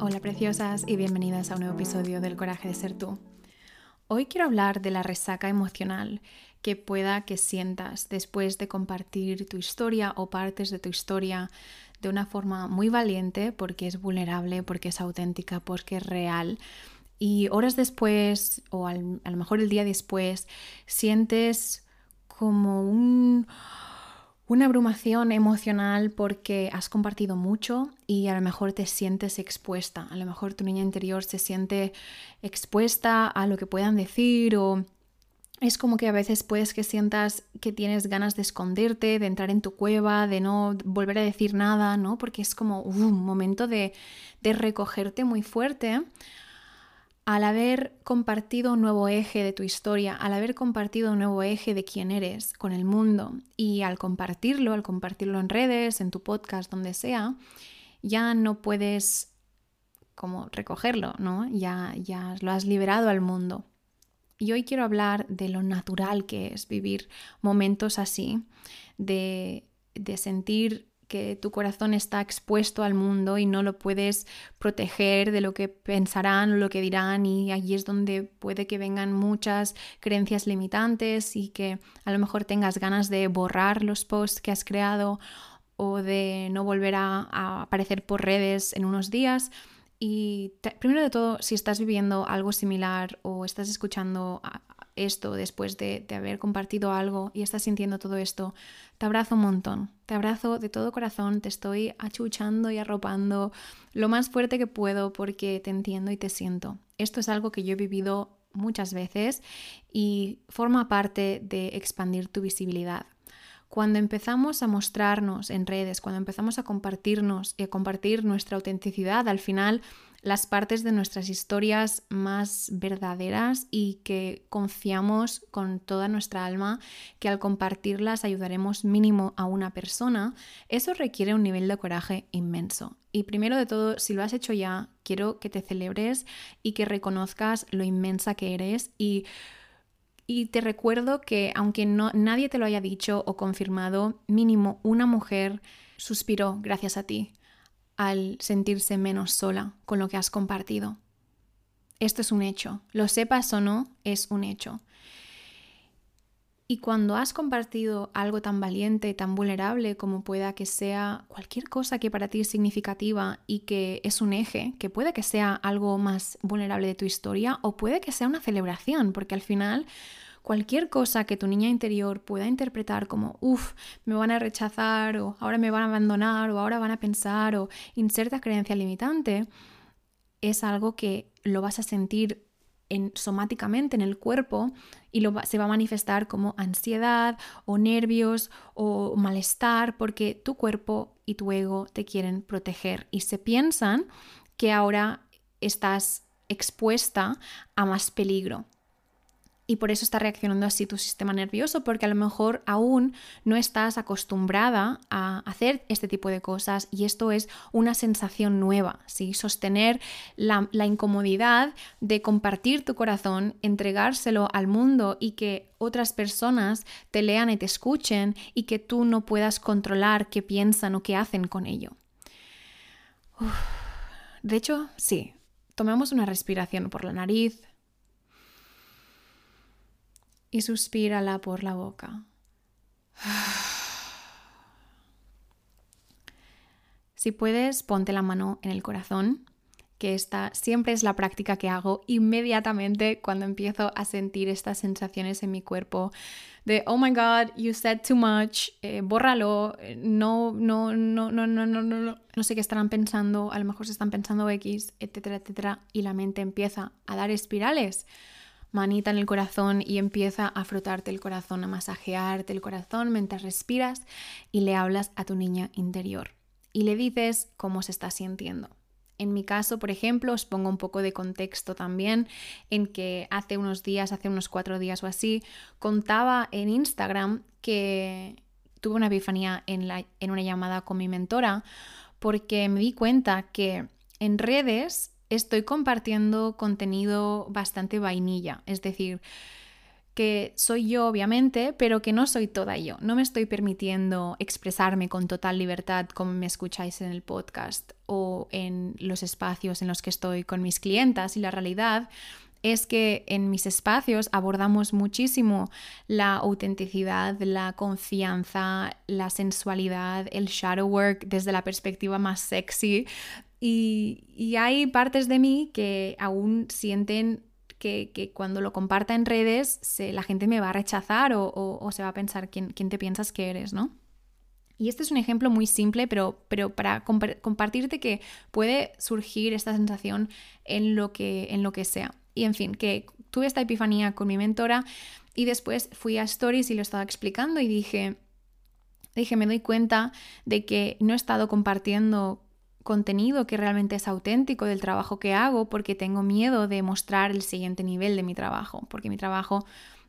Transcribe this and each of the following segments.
Hola preciosas y bienvenidas a un nuevo episodio del Coraje de Ser tú. Hoy quiero hablar de la resaca emocional que pueda que sientas después de compartir tu historia o partes de tu historia de una forma muy valiente porque es vulnerable, porque es auténtica, porque es real. Y horas después o a lo mejor el día después sientes como un una abrumación emocional porque has compartido mucho y a lo mejor te sientes expuesta, a lo mejor tu niña interior se siente expuesta a lo que puedan decir o es como que a veces puedes que sientas que tienes ganas de esconderte, de entrar en tu cueva, de no volver a decir nada, ¿no? Porque es como un momento de, de recogerte muy fuerte al haber compartido un nuevo eje de tu historia, al haber compartido un nuevo eje de quién eres con el mundo y al compartirlo, al compartirlo en redes, en tu podcast, donde sea, ya no puedes como recogerlo, ¿no? Ya, ya lo has liberado al mundo. Y hoy quiero hablar de lo natural que es vivir momentos así, de, de sentir que tu corazón está expuesto al mundo y no lo puedes proteger de lo que pensarán o lo que dirán y allí es donde puede que vengan muchas creencias limitantes y que a lo mejor tengas ganas de borrar los posts que has creado o de no volver a, aparecer por redes en unos días. Y primero de todo, si estás viviendo algo similar o estás escuchando esto después de, haber compartido algo y estás sintiendo todo esto, te abrazo un montón, te abrazo de todo corazón, te estoy achuchando y arropando lo más fuerte que puedo porque te entiendo y te siento. Esto es algo que yo he vivido muchas veces y forma parte de expandir tu visibilidad. Cuando empezamos a mostrarnos en redes, cuando empezamos a compartirnos y a compartir nuestra autenticidad, al final las partes de nuestras historias más verdaderas y que confiamos con toda nuestra alma que al compartirlas ayudaremos mínimo a una persona, eso requiere un nivel de coraje inmenso. Y primero de todo, si lo has hecho ya, quiero que te celebres y que reconozcas lo inmensa que eres y y te recuerdo que aunque no, nadie te lo haya dicho o confirmado, mínimo una mujer suspiró gracias a ti al sentirse menos sola con lo que has compartido. Esto es un hecho, lo sepas o no, es un hecho. Y cuando has compartido algo tan valiente, tan vulnerable como pueda que sea cualquier cosa que para ti es significativa y que es un eje, que puede que sea algo más vulnerable de tu historia o puede que sea una celebración, porque al final cualquier cosa que tu niña interior pueda interpretar como, uff, me van a rechazar o ahora me van a abandonar o ahora van a pensar o inserta creencia limitante, es algo que lo vas a sentir en, somáticamente en el cuerpo y lo, se va a manifestar como ansiedad o nervios o malestar porque tu cuerpo y tu ego te quieren proteger. Y se piensan que ahora estás expuesta a más peligro y por eso está reaccionando así tu sistema nervioso, porque a lo mejor aún no estás acostumbrada a hacer este tipo de cosas y esto es una sensación nueva, ¿sí? Sostener la, la incomodidad de compartir tu corazón, entregárselo al mundo y que otras personas te lean y te escuchen y que tú no puedas controlar qué piensan o qué hacen con ello. De hecho, sí, tomemos una respiración por la nariz, y suspírala por la boca. Si puedes, ponte la mano en el corazón, que esta siempre es la práctica que hago inmediatamente cuando empiezo a sentir estas sensaciones en mi cuerpo de, oh my god, you said too much, eh, bórralo, no, no, no, no, no, no, no, no sé qué estarán pensando, a lo mejor se están pensando X, etcétera, etcétera, y la mente empieza a dar espirales manita en el corazón y empieza a frotarte el corazón, a masajearte el corazón mientras respiras y le hablas a tu niña interior y le dices cómo se está sintiendo. En mi caso, por ejemplo, os pongo un poco de contexto también en que hace unos días, hace unos cuatro días o así, contaba en Instagram que tuve una epifanía en, la, en una llamada con mi mentora porque me di cuenta que en redes estoy compartiendo contenido bastante vainilla. Es decir, que soy yo obviamente, pero que no soy toda yo. No me estoy permitiendo expresarme con total libertad como me escucháis en el podcast o en los espacios en los que estoy con mis clientas y la realidad es que en mis espacios abordamos muchísimo la autenticidad, la confianza, la sensualidad, el shadow work desde la perspectiva más sexy. Y, hay partes de mí que aún sienten que, cuando lo comparta en redes la gente me va a rechazar o, se va a pensar quién, quién, te piensas que eres, ¿no? Y este es un ejemplo muy simple, pero, pero para compartirte que puede surgir esta sensación en lo que, en lo que sea. Y en fin, que tuve esta epifanía con mi mentora y después fui a Stories y lo estaba explicando y dije, dije, me doy cuenta de que no he estado compartiendo contenido que realmente es auténtico del trabajo que hago porque tengo miedo de mostrar el siguiente nivel de mi trabajo, porque mi trabajo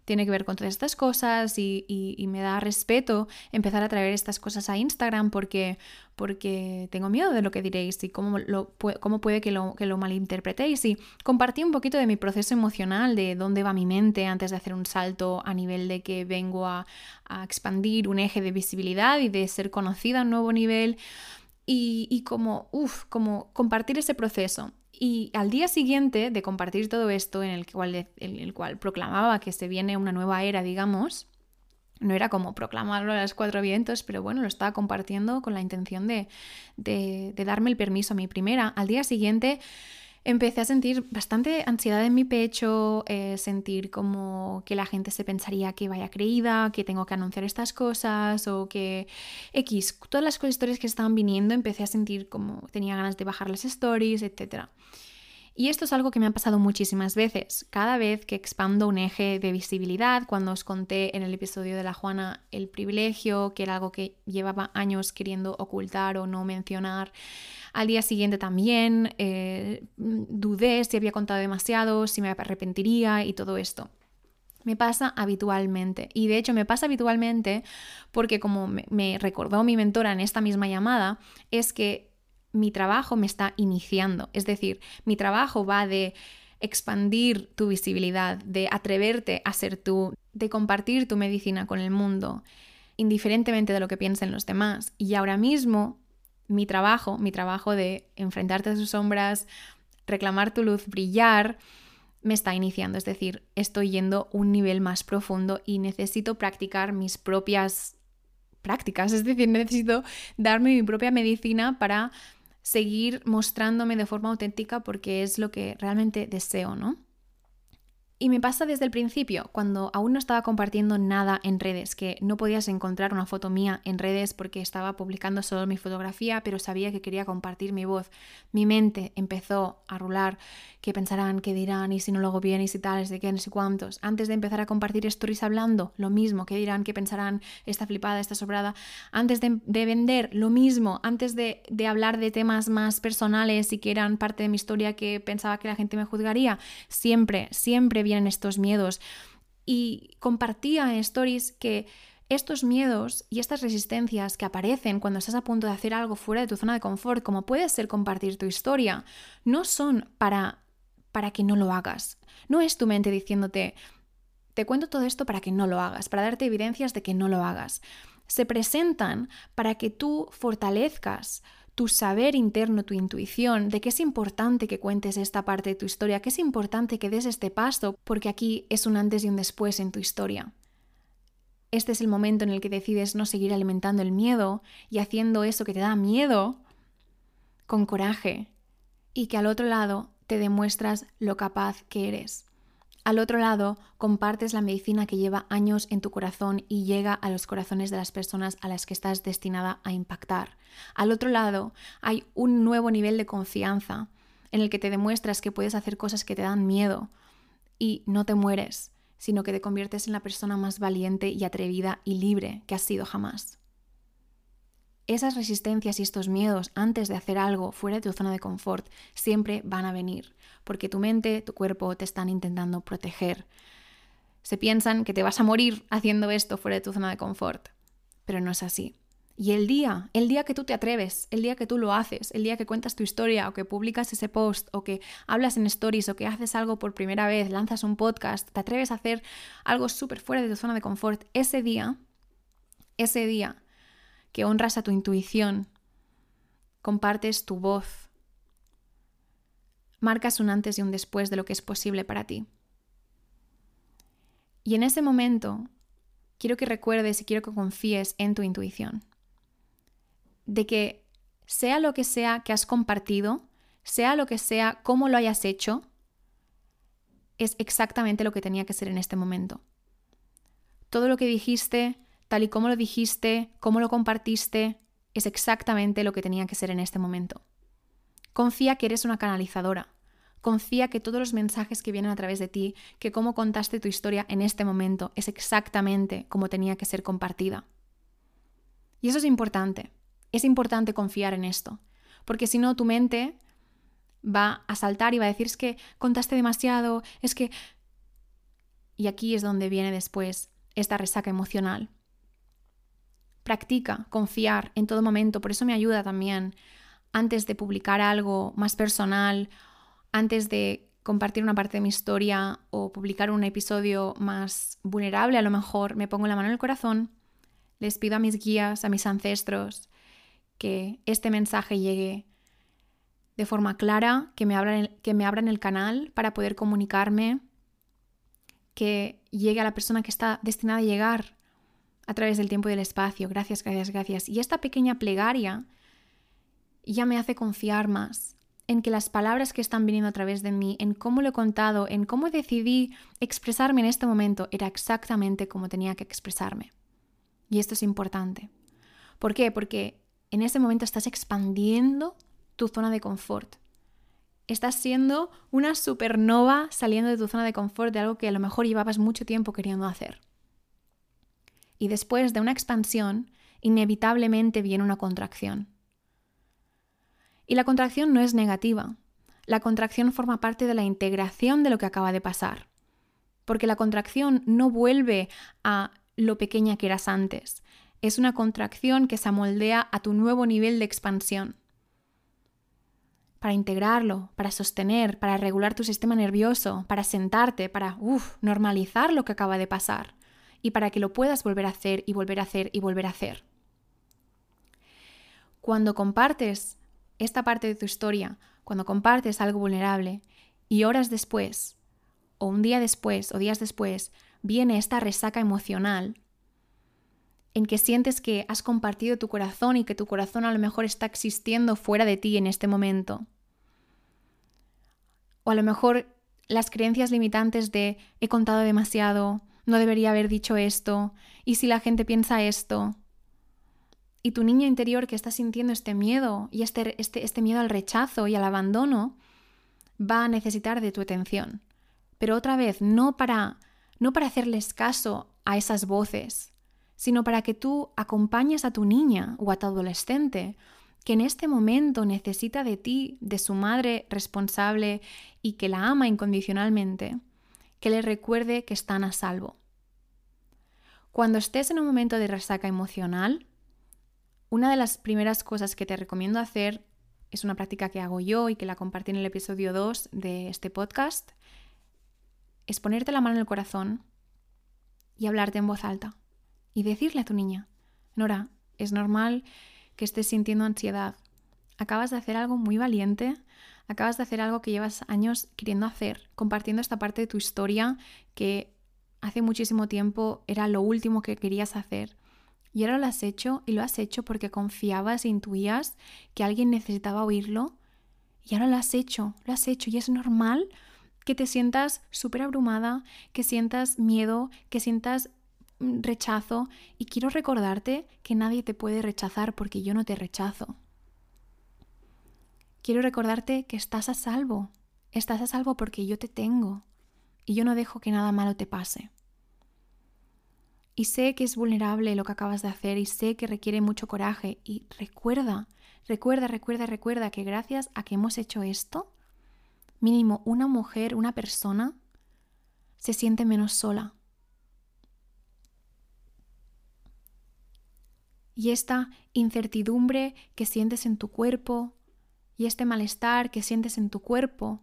tiene que ver con todas estas cosas y, me da respeto empezar a traer estas cosas a Instagram porque, porque tengo miedo de lo que diréis y cómo, lo, cómo puede que lo, que lo malinterpretéis. Y compartí un poquito de mi proceso emocional, de dónde va mi mente antes de hacer un salto a nivel de que vengo a, a expandir un eje de visibilidad y de ser conocida a un nuevo nivel. Y, como, uff, como compartir ese proceso. Y al día siguiente de compartir todo esto, en el cual, el cual proclamaba que se viene una nueva era, digamos, no era como proclamarlo a los cuatro vientos, pero bueno, lo estaba compartiendo con la intención de, de darme el permiso a mi primera. Al día siguiente empecé a sentir bastante ansiedad en mi pecho, eh, sentir como que la gente se pensaría que vaya creída, que tengo que anunciar estas cosas o que X, todas las historias que estaban viniendo empecé a sentir como tenía ganas de bajar las stories, etc. Y esto es algo que me ha pasado muchísimas veces. Cada vez que expando un eje de visibilidad, cuando os conté en el episodio de la Juana el privilegio, que era algo que llevaba años queriendo ocultar o no mencionar, al día siguiente también eh, dudé si había contado demasiado, si me arrepentiría y todo esto. Me pasa habitualmente. Y de hecho me pasa habitualmente porque como me recordó mi mentora en esta misma llamada, es que mi trabajo me está iniciando. Es decir, mi trabajo va de expandir tu visibilidad, de atreverte a ser tú, de compartir tu medicina con el mundo, indiferentemente de lo que piensen los demás. Y ahora mismo mi trabajo, mi trabajo de enfrentarte a sus sombras, reclamar tu luz, brillar, me está iniciando. Es decir, estoy yendo un nivel más profundo y necesito practicar mis propias prácticas. Es decir, necesito darme mi propia medicina para seguir mostrándome de forma auténtica porque es lo que realmente deseo, ¿no? Y me pasa desde el principio, cuando aún no estaba compartiendo nada en redes, que no podías encontrar una foto mía en redes porque estaba publicando solo mi fotografía, pero sabía que quería compartir mi voz. Mi mente empezó a rular, qué pensarán, qué dirán, y si no lo hago bien, y si tales, de qué, no sé cuántos. Antes de empezar a compartir stories hablando, lo mismo, qué dirán, qué pensarán, está flipada, está sobrada. Antes de, vender, lo mismo. Antes de, hablar de temas más personales y que eran parte de mi historia que pensaba que la gente me juzgaría, siempre, siempre en estos miedos. Y compartía en stories que estos miedos y estas resistencias que aparecen cuando estás a punto de hacer algo fuera de tu zona de confort, como puede ser compartir tu historia, no son para para que no lo hagas. No es tu mente diciéndote, te cuento todo esto para que no lo hagas, para darte evidencias de que no lo hagas. Se presentan para que tú fortalezcas tu saber interno, tu intuición, de que es importante que cuentes esta parte de tu historia, que es importante que des este paso, porque aquí es un antes y un después en tu historia. Este es el momento en el que decides no seguir alimentando el miedo y haciendo eso que te da miedo con coraje y que al otro lado te demuestras lo capaz que eres. Al otro lado, compartes la medicina que lleva años en tu corazón y llega a los corazones de las personas a las que estás destinada a impactar. Al otro lado, hay un nuevo nivel de confianza en el que te demuestras que puedes hacer cosas que te dan miedo y no te mueres, sino que te conviertes en la persona más valiente y atrevida y libre que has sido jamás. Esas resistencias y estos miedos antes de hacer algo fuera de tu zona de confort siempre van a venir, porque tu mente, tu cuerpo te están intentando proteger. Se piensan que te vas a morir haciendo esto fuera de tu zona de confort, pero no es así. Y el día, el día que tú te atreves, el día que tú lo haces, el día que cuentas tu historia o que publicas ese post o que hablas en stories o que haces algo por primera vez, lanzas un podcast, te atreves a hacer algo súper fuera de tu zona de confort, ese día, ese día que honras a tu intuición, compartes tu voz, marcas un antes y un después de lo que es posible para ti. Y en ese momento quiero que recuerdes y quiero que confíes en tu intuición de que sea lo que sea que has compartido, sea lo que sea, cómo lo hayas hecho, es exactamente lo que tenía que ser en este momento. Todo lo que dijiste, tal y como lo dijiste, cómo lo compartiste, es exactamente lo que tenía que ser en este momento. Confía que eres una canalizadora. Confía que todos los mensajes que vienen a través de ti, que cómo contaste tu historia en este momento, es exactamente como tenía que ser compartida. Y eso es importante. Es importante confiar en esto, porque si no, tu mente va a saltar y va a decir es que contaste demasiado, es que... Y aquí es donde viene después esta resaca emocional. Practica confiar en todo momento, por eso me ayuda también antes de publicar algo más personal, antes de compartir una parte de mi historia o publicar un episodio más vulnerable, a lo mejor me pongo la mano en el corazón, les pido a mis guías, a mis ancestros, que este mensaje llegue de forma clara, que me, abran el, que me abran el canal para poder comunicarme, que llegue a la persona que está destinada a llegar a través del tiempo y del espacio. Gracias, gracias, gracias. Y esta pequeña plegaria ya me hace confiar más en que las palabras que están viniendo a través de mí, en cómo lo he contado, en cómo decidí expresarme en este momento, era exactamente como tenía que expresarme. Y esto es importante. ¿Por qué? Porque en ese momento estás expandiendo tu zona de confort. Estás siendo una supernova saliendo de tu zona de confort de algo que a lo mejor llevabas mucho tiempo queriendo hacer. Y después de una expansión, inevitablemente viene una contracción. Y la contracción no es negativa. La contracción forma parte de la integración de lo que acaba de pasar. Porque la contracción no vuelve a lo pequeña que eras antes es una contracción que se amoldea a tu nuevo nivel de expansión. Para integrarlo, para sostener, para regular tu sistema nervioso, para sentarte, para normalizar lo que acaba de pasar y para que lo puedas volver a hacer y volver a hacer y volver a hacer. Cuando compartes esta parte de tu historia, cuando compartes algo vulnerable y horas después, o un día después, o días después, viene esta resaca emocional, en que sientes que has compartido tu corazón y que tu corazón a lo mejor está existiendo fuera de ti en este momento. O a lo mejor las creencias limitantes de he contado demasiado, no debería haber dicho esto, y si la gente piensa esto. Y tu niña interior que está sintiendo este miedo y este, este, este miedo al rechazo y al abandono va a necesitar de tu atención. Pero otra vez, no para, no para hacerles caso a esas voces, sino para que tú acompañes a tu niña o a tu adolescente que en este momento necesita de ti, de su madre responsable y que la ama incondicionalmente, que le recuerde que están a salvo. Cuando estés en un momento de resaca emocional, una de las primeras cosas que te recomiendo hacer es una práctica que hago yo y que la compartí en el episodio 2 de este podcast, es ponerte la mano en el corazón y hablarte en voz alta y decirle a tu niña, Nora, es normal que estés sintiendo ansiedad. Acabas de hacer algo muy valiente, acabas de hacer algo que llevas años queriendo hacer, compartiendo esta parte de tu historia que hace muchísimo tiempo era lo último que querías hacer. Y ahora lo has hecho y lo has hecho porque confiabas e intuías que alguien necesitaba oírlo. Y ahora lo has hecho, lo has hecho y es normal que te sientas súper abrumada, que sientas miedo, que sientas Mm, rechazo y quiero recordarte que nadie te puede rechazar porque yo no te rechazo. Quiero recordarte que estás a salvo, estás a salvo porque yo te tengo y yo no dejo que nada malo te pase. Y sé que es vulnerable lo que acabas de hacer y sé que requiere mucho coraje. Y recuerda, recuerda, recuerda, recuerda que gracias a que hemos hecho esto, mínimo una mujer, una persona, se siente menos sola, Y esta incertidumbre que sientes en tu cuerpo y este malestar que sientes en tu cuerpo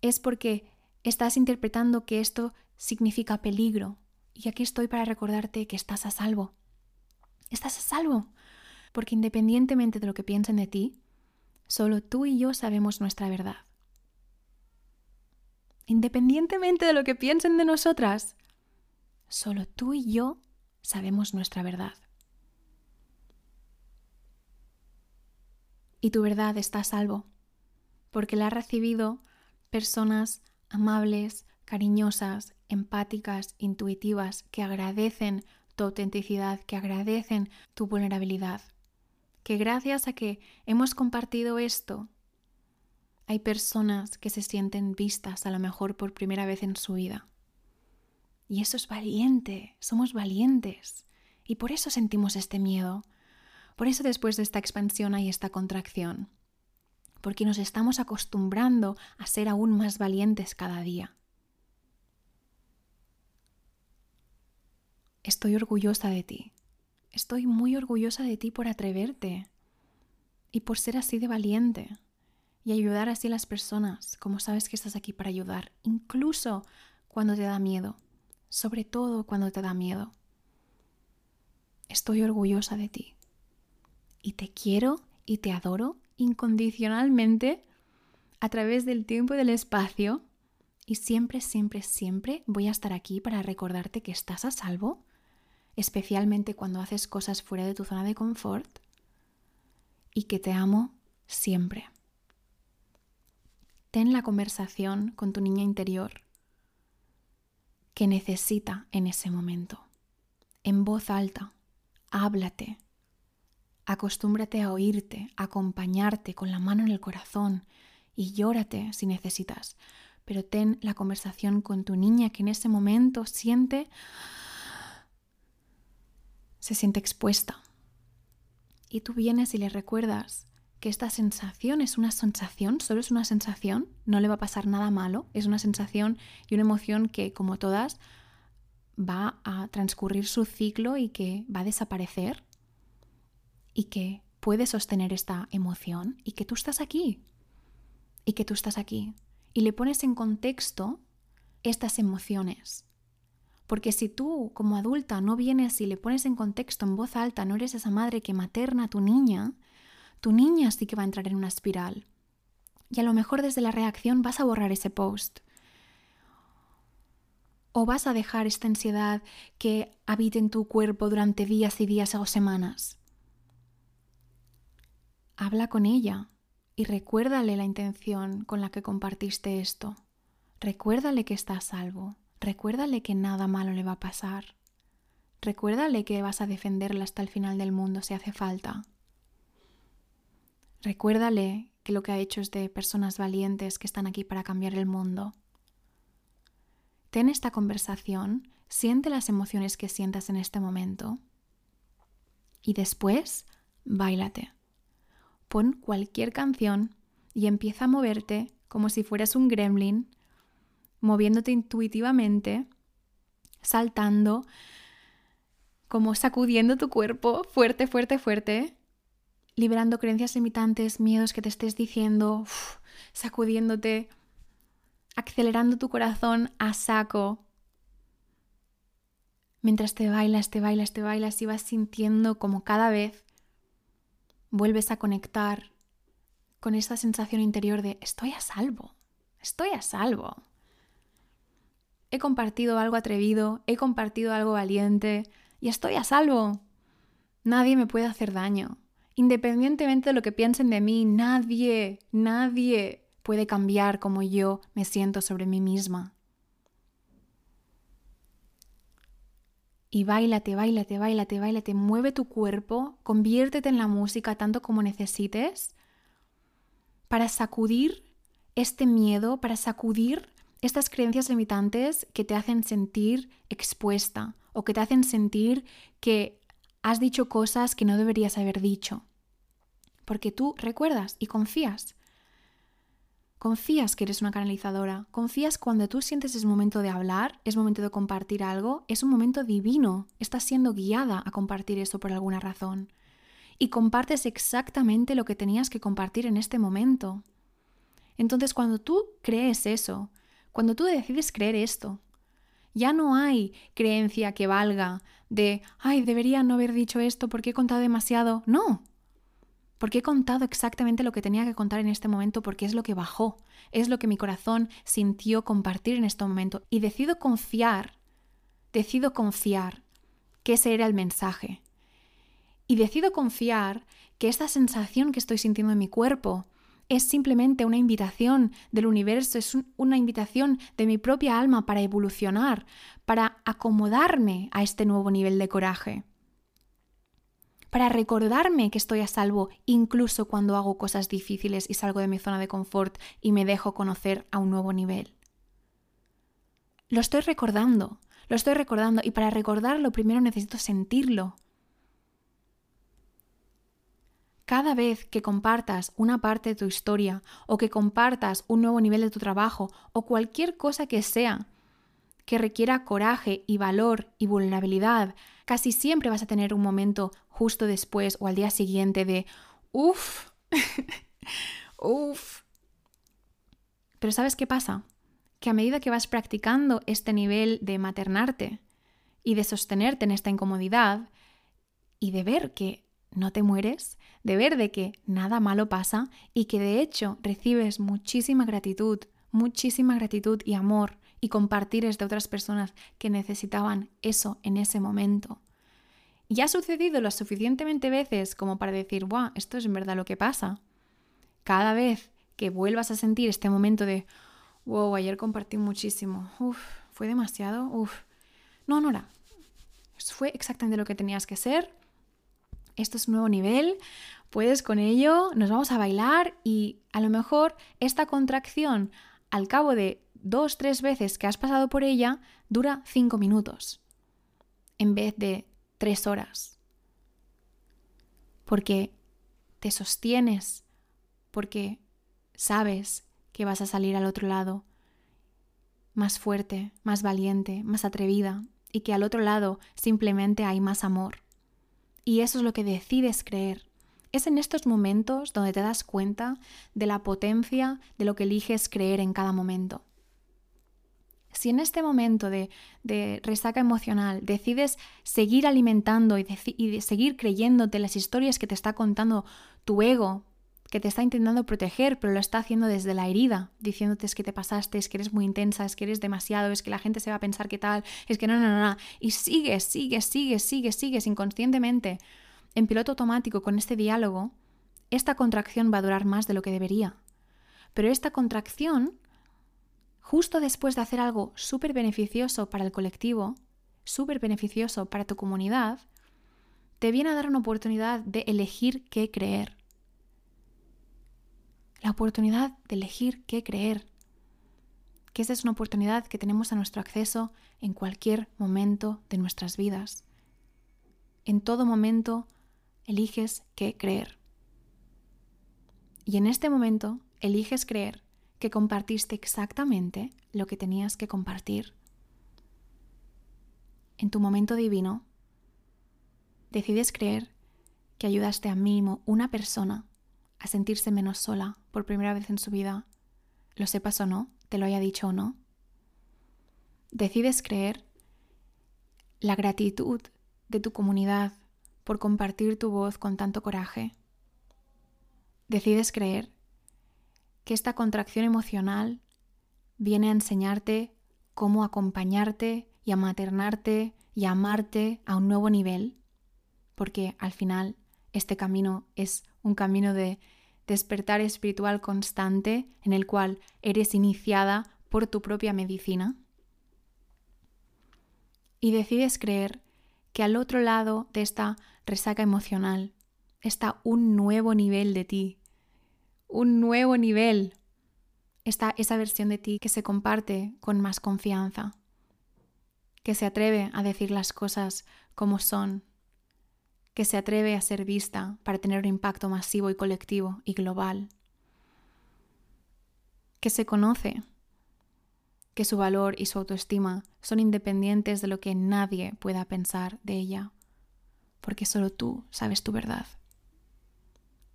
es porque estás interpretando que esto significa peligro. Y aquí estoy para recordarte que estás a salvo. Estás a salvo. Porque independientemente de lo que piensen de ti, solo tú y yo sabemos nuestra verdad. Independientemente de lo que piensen de nosotras, solo tú y yo sabemos nuestra verdad. Y tu verdad está a salvo, porque la ha recibido personas amables, cariñosas, empáticas, intuitivas, que agradecen tu autenticidad, que agradecen tu vulnerabilidad. Que gracias a que hemos compartido esto, hay personas que se sienten vistas a lo mejor por primera vez en su vida. Y eso es valiente, somos valientes. Y por eso sentimos este miedo. Por eso después de esta expansión hay esta contracción. Porque nos estamos acostumbrando a ser aún más valientes cada día. Estoy orgullosa de ti. Estoy muy orgullosa de ti por atreverte y por ser así de valiente y ayudar así a las personas, como sabes que estás aquí para ayudar, incluso cuando te da miedo, sobre todo cuando te da miedo. Estoy orgullosa de ti y te quiero y te adoro incondicionalmente a través del tiempo y del espacio y siempre, siempre, siempre voy a estar aquí para recordarte que estás a salvo, especialmente cuando haces cosas fuera de tu zona de confort y que te amo siempre. Ten la conversación con tu niña interior que necesita en ese momento. En voz alta, háblate. Acostúmbrate a oírte, a acompañarte con la mano en el corazón y llórate si necesitas. Pero ten la conversación con tu niña que en ese momento siente se siente expuesta. Y tú vienes y le recuerdas que esta sensación es una sensación, solo es una sensación, no le va a pasar nada malo, es una sensación y una emoción que, como todas, va a transcurrir su ciclo y que va a desaparecer y que puede sostener esta emoción y que tú estás aquí y que tú estás aquí y le pones en contexto estas emociones. Porque si tú como adulta no vienes y le pones en contexto en voz alta, no eres esa madre que materna a tu niña, tu niña sí que va a entrar en una espiral. Y a lo mejor desde la reacción vas a borrar ese post. O vas a dejar esta ansiedad que habite en tu cuerpo durante días y días o semanas. Habla con ella y recuérdale la intención con la que compartiste esto. Recuérdale que está a salvo. Recuérdale que nada malo le va a pasar. Recuérdale que vas a defenderla hasta el final del mundo si hace falta. Recuérdale que lo que ha hecho es de personas valientes que están aquí para cambiar el mundo. Ten esta conversación, siente las emociones que sientas en este momento y después bailate. Pon cualquier canción y empieza a moverte como si fueras un gremlin, moviéndote intuitivamente, saltando, como sacudiendo tu cuerpo fuerte, fuerte, fuerte, liberando creencias limitantes, miedos que te estés diciendo, sacudiéndote, acelerando tu corazón a saco. Mientras te bailas, te bailas, te bailas y vas sintiendo como cada vez vuelves a conectar con esa sensación interior de estoy a salvo, estoy a salvo. He compartido algo atrevido, he compartido algo valiente y estoy a salvo. Nadie me puede hacer daño. Independientemente de lo que piensen de mí, nadie, nadie puede cambiar como yo me siento sobre mí misma. Y bailate, bailate, bailate, bailate, mueve tu cuerpo, conviértete en la música tanto como necesites para sacudir este miedo, para sacudir estas creencias limitantes que te hacen sentir expuesta o que te hacen sentir que has dicho cosas que no deberías haber dicho porque tú recuerdas y confías. Confías que eres una canalizadora, confías cuando tú sientes es momento de hablar, es momento de compartir algo, es un momento divino, estás siendo guiada a compartir eso por alguna razón. Y compartes exactamente lo que tenías que compartir en este momento. Entonces cuando tú crees eso, cuando tú decides creer esto, ya no hay creencia que valga de, ay, debería no haber dicho esto porque he contado demasiado. No, porque he contado exactamente lo que tenía que contar en este momento porque es lo que bajó, es lo que mi corazón sintió compartir en este momento. Y decido confiar, decido confiar que ese era el mensaje. Y decido confiar que esta sensación que estoy sintiendo en mi cuerpo es simplemente una invitación del universo, es una invitación de mi propia alma para evolucionar, para acomodarme a este nuevo nivel de coraje para recordarme que estoy a salvo incluso cuando hago cosas difíciles y salgo de mi zona de confort y me dejo conocer a un nuevo nivel. Lo estoy recordando, lo estoy recordando y para recordarlo primero necesito sentirlo. Cada vez que compartas una parte de tu historia o que compartas un nuevo nivel de tu trabajo o cualquier cosa que sea que requiera coraje y valor y vulnerabilidad, casi siempre vas a tener un momento justo después o al día siguiente de uff, uff. Pero ¿sabes qué pasa? Que a medida que vas practicando este nivel de maternarte y de sostenerte en esta incomodidad y de ver que no te mueres, de ver de que nada malo pasa y que de hecho recibes muchísima gratitud, muchísima gratitud y amor y compartir de otras personas que necesitaban eso en ese momento. Y ha sucedido lo suficientemente veces como para decir, ¡buah! Esto es en verdad lo que pasa. Cada vez que vuelvas a sentir este momento de, wow, ayer compartí muchísimo, uff, fue demasiado, uff. No, Nora, fue exactamente lo que tenías que ser. Esto es un nuevo nivel, puedes con ello, nos vamos a bailar y a lo mejor esta contracción al cabo de dos, tres veces que has pasado por ella dura cinco minutos en vez de tres horas. Porque te sostienes, porque sabes que vas a salir al otro lado más fuerte, más valiente, más atrevida y que al otro lado simplemente hay más amor. Y eso es lo que decides creer. Es en estos momentos donde te das cuenta de la potencia de lo que eliges creer en cada momento. Si en este momento de, resaca emocional decides seguir alimentando y, y seguir creyéndote las historias que te está contando tu ego, que te está intentando proteger, pero lo está haciendo desde la herida, diciéndote es que te pasaste, es que eres muy intensa, es que eres demasiado, es que la gente se va a pensar que tal, es que no, no, no, no. Y sigues, sigues, sigues, sigues, sigues inconscientemente en piloto automático con este diálogo, esta contracción va a durar más de lo que debería. Pero esta contracción justo después de hacer algo súper beneficioso para el colectivo, súper beneficioso para tu comunidad, te viene a dar una oportunidad de elegir qué creer. La oportunidad de elegir qué creer. Que esa es una oportunidad que tenemos a nuestro acceso en cualquier momento de nuestras vidas. En todo momento eliges qué creer. Y en este momento eliges creer que compartiste exactamente lo que tenías que compartir. En tu momento divino, decides creer que ayudaste a mínimo una persona a sentirse menos sola por primera vez en su vida, lo sepas o no, te lo haya dicho o no. Decides creer la gratitud de tu comunidad por compartir tu voz con tanto coraje. Decides creer que esta contracción emocional viene a enseñarte cómo acompañarte y a maternarte y a amarte a un nuevo nivel, porque al final este camino es un camino de despertar espiritual constante en el cual eres iniciada por tu propia medicina. Y decides creer que al otro lado de esta resaca emocional está un nuevo nivel de ti, un nuevo nivel. Está esa versión de ti que se comparte con más confianza, que se atreve a decir las cosas como son, que se atreve a ser vista para tener un impacto masivo y colectivo y global. que se conoce, que su valor y su autoestima son independientes de lo que nadie pueda pensar de ella, porque solo tú sabes tu verdad.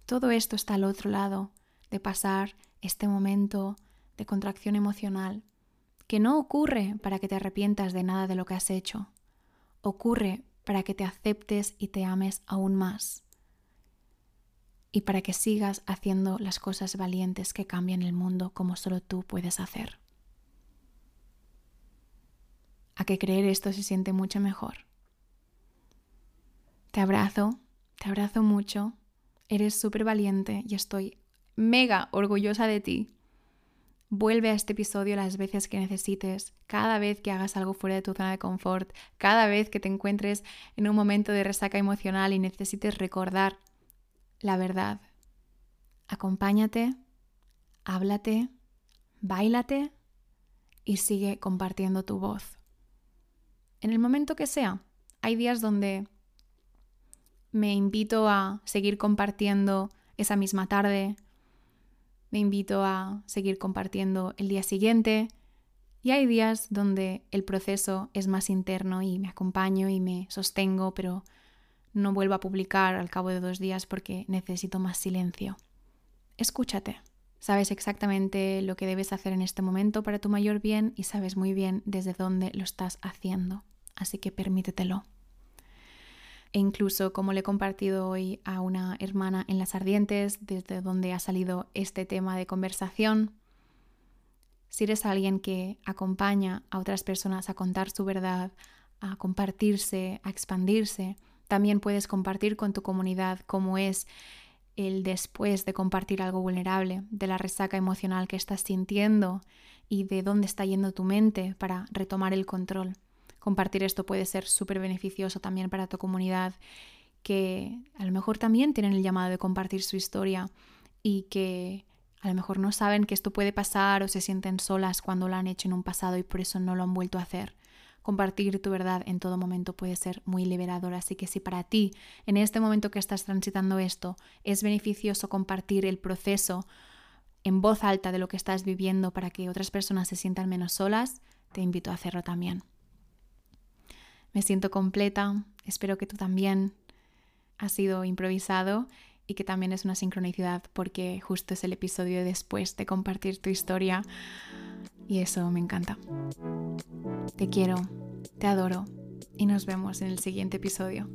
Todo esto está al otro lado de pasar este momento de contracción emocional, que no ocurre para que te arrepientas de nada de lo que has hecho, ocurre para que te aceptes y te ames aún más y para que sigas haciendo las cosas valientes que cambian el mundo como solo tú puedes hacer. A que creer esto se siente mucho mejor. Te abrazo, te abrazo mucho, eres súper valiente y estoy mega orgullosa de ti. Vuelve a este episodio las veces que necesites, cada vez que hagas algo fuera de tu zona de confort, cada vez que te encuentres en un momento de resaca emocional y necesites recordar la verdad. Acompáñate, háblate, bailate y sigue compartiendo tu voz. En el momento que sea, hay días donde me invito a seguir compartiendo esa misma tarde, me invito a seguir compartiendo el día siguiente y hay días donde el proceso es más interno y me acompaño y me sostengo, pero no vuelvo a publicar al cabo de dos días porque necesito más silencio. Escúchate. Sabes exactamente lo que debes hacer en este momento para tu mayor bien y sabes muy bien desde dónde lo estás haciendo. Así que permítetelo. E incluso como le he compartido hoy a una hermana en las ardientes, desde donde ha salido este tema de conversación, si eres alguien que acompaña a otras personas a contar su verdad, a compartirse, a expandirse, también puedes compartir con tu comunidad cómo es el después de compartir algo vulnerable, de la resaca emocional que estás sintiendo y de dónde está yendo tu mente para retomar el control. Compartir esto puede ser súper beneficioso también para tu comunidad que a lo mejor también tienen el llamado de compartir su historia y que a lo mejor no saben que esto puede pasar o se sienten solas cuando lo han hecho en un pasado y por eso no lo han vuelto a hacer compartir tu verdad en todo momento puede ser muy liberador. Así que si para ti, en este momento que estás transitando esto, es beneficioso compartir el proceso en voz alta de lo que estás viviendo para que otras personas se sientan menos solas, te invito a hacerlo también. Me siento completa, espero que tú también has sido improvisado y que también es una sincronicidad porque justo es el episodio después de compartir tu historia y eso me encanta. Te quiero, te adoro y nos vemos en el siguiente episodio.